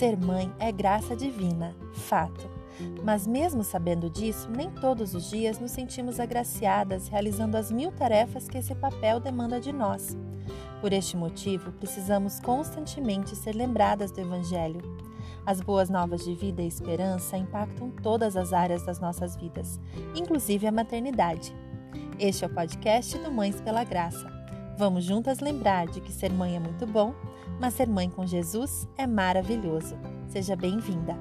Ser mãe é graça divina, fato. Mas, mesmo sabendo disso, nem todos os dias nos sentimos agraciadas realizando as mil tarefas que esse papel demanda de nós. Por este motivo, precisamos constantemente ser lembradas do Evangelho. As boas novas de vida e esperança impactam todas as áreas das nossas vidas, inclusive a maternidade. Este é o podcast do Mães pela Graça. Vamos juntas lembrar de que ser mãe é muito bom, mas ser mãe com Jesus é maravilhoso. Seja bem-vinda!